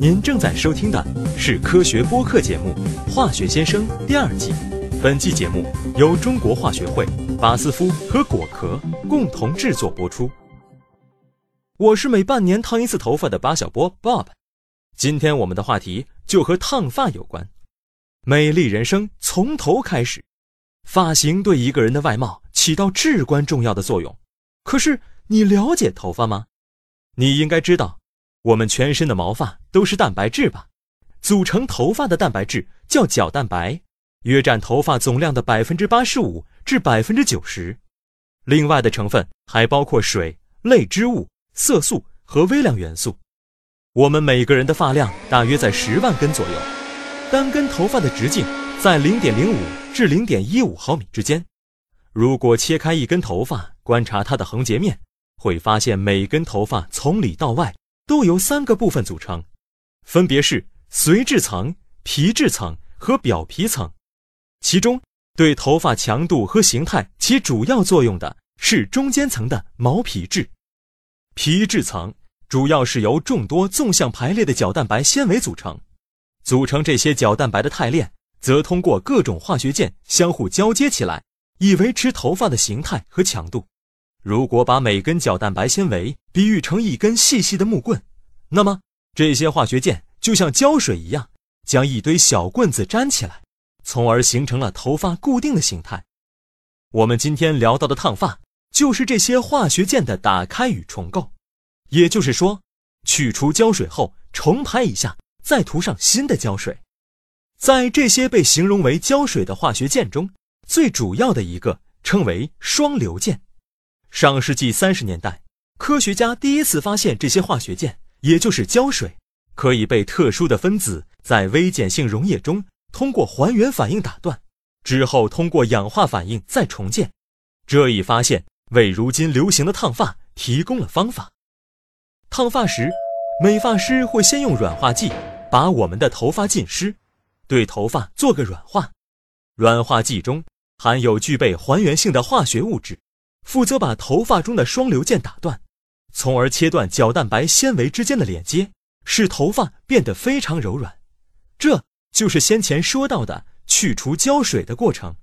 您正在收听的是科学播客节目《化学先生》第二季。本期节目由中国化学会、巴斯夫和果壳共同制作播出。我是每半年烫一次头发的巴小波 Bob。今天我们的话题就和烫发有关。美丽人生从头开始，发型对一个人的外貌起到至关重要的作用。可是你了解头发吗？你应该知道。我们全身的毛发都是蛋白质吧？组成头发的蛋白质叫角蛋白，约占头发总量的百分之八十五至百分之九十。另外的成分还包括水、类织物、色素和微量元素。我们每个人的发量大约在十万根左右，单根头发的直径在零点零五至零点一五毫米之间。如果切开一根头发，观察它的横截面，会发现每根头发从里到外。都由三个部分组成，分别是髓质层、皮质层和表皮层。其中，对头发强度和形态起主要作用的是中间层的毛皮质。皮质层主要是由众多纵向排列的角蛋白纤维组成。组成这些角蛋白的肽链，则通过各种化学键相互交接起来，以维持头发的形态和强度。如果把每根角蛋白纤维比喻成一根细细的木棍，那么这些化学键就像胶水一样，将一堆小棍子粘起来，从而形成了头发固定的形态。我们今天聊到的烫发，就是这些化学键的打开与重构。也就是说，去除胶水后重排一下，再涂上新的胶水。在这些被形容为胶水的化学键中，最主要的一个称为双硫键。上世纪三十年代，科学家第一次发现这些化学键，也就是胶水，可以被特殊的分子在微碱性溶液中通过还原反应打断，之后通过氧化反应再重建。这一发现为如今流行的烫发提供了方法。烫发时，美发师会先用软化剂把我们的头发浸湿，对头发做个软化。软化剂中含有具备还原性的化学物质。负责把头发中的双硫键打断，从而切断角蛋白纤维之间的连接，使头发变得非常柔软。这就是先前说到的去除胶水的过程。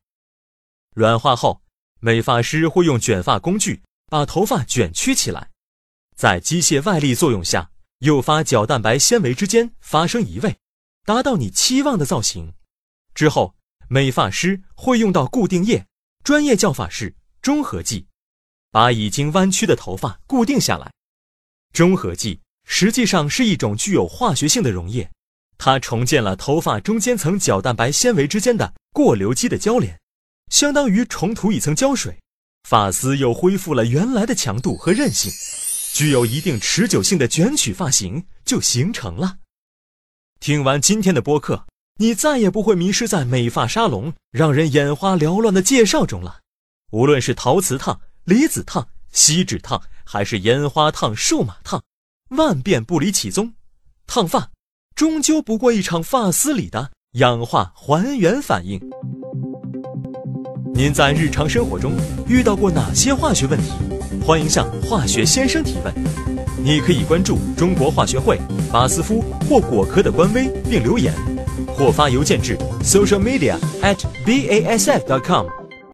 软化后，美发师会用卷发工具把头发卷曲起来，在机械外力作用下，诱发角蛋白纤维之间发生移位，达到你期望的造型。之后，美发师会用到固定液，专业叫法是中和剂。把已经弯曲的头发固定下来。中和剂实际上是一种具有化学性的溶液，它重建了头发中间层角蛋白纤维之间的过流基的交联，相当于重涂一层胶水，发丝又恢复了原来的强度和韧性，具有一定持久性的卷曲发型就形成了。听完今天的播客，你再也不会迷失在美发沙龙让人眼花缭乱的介绍中了，无论是陶瓷烫。离子烫、锡纸烫还是烟花烫、数码烫，万变不离其宗。烫发终究不过一场发丝里的氧化还原反应。您在日常生活中遇到过哪些化学问题？欢迎向化学先生提问。你可以关注中国化学会、巴斯夫或果壳的官微并留言，或发邮件至 social media at basf.com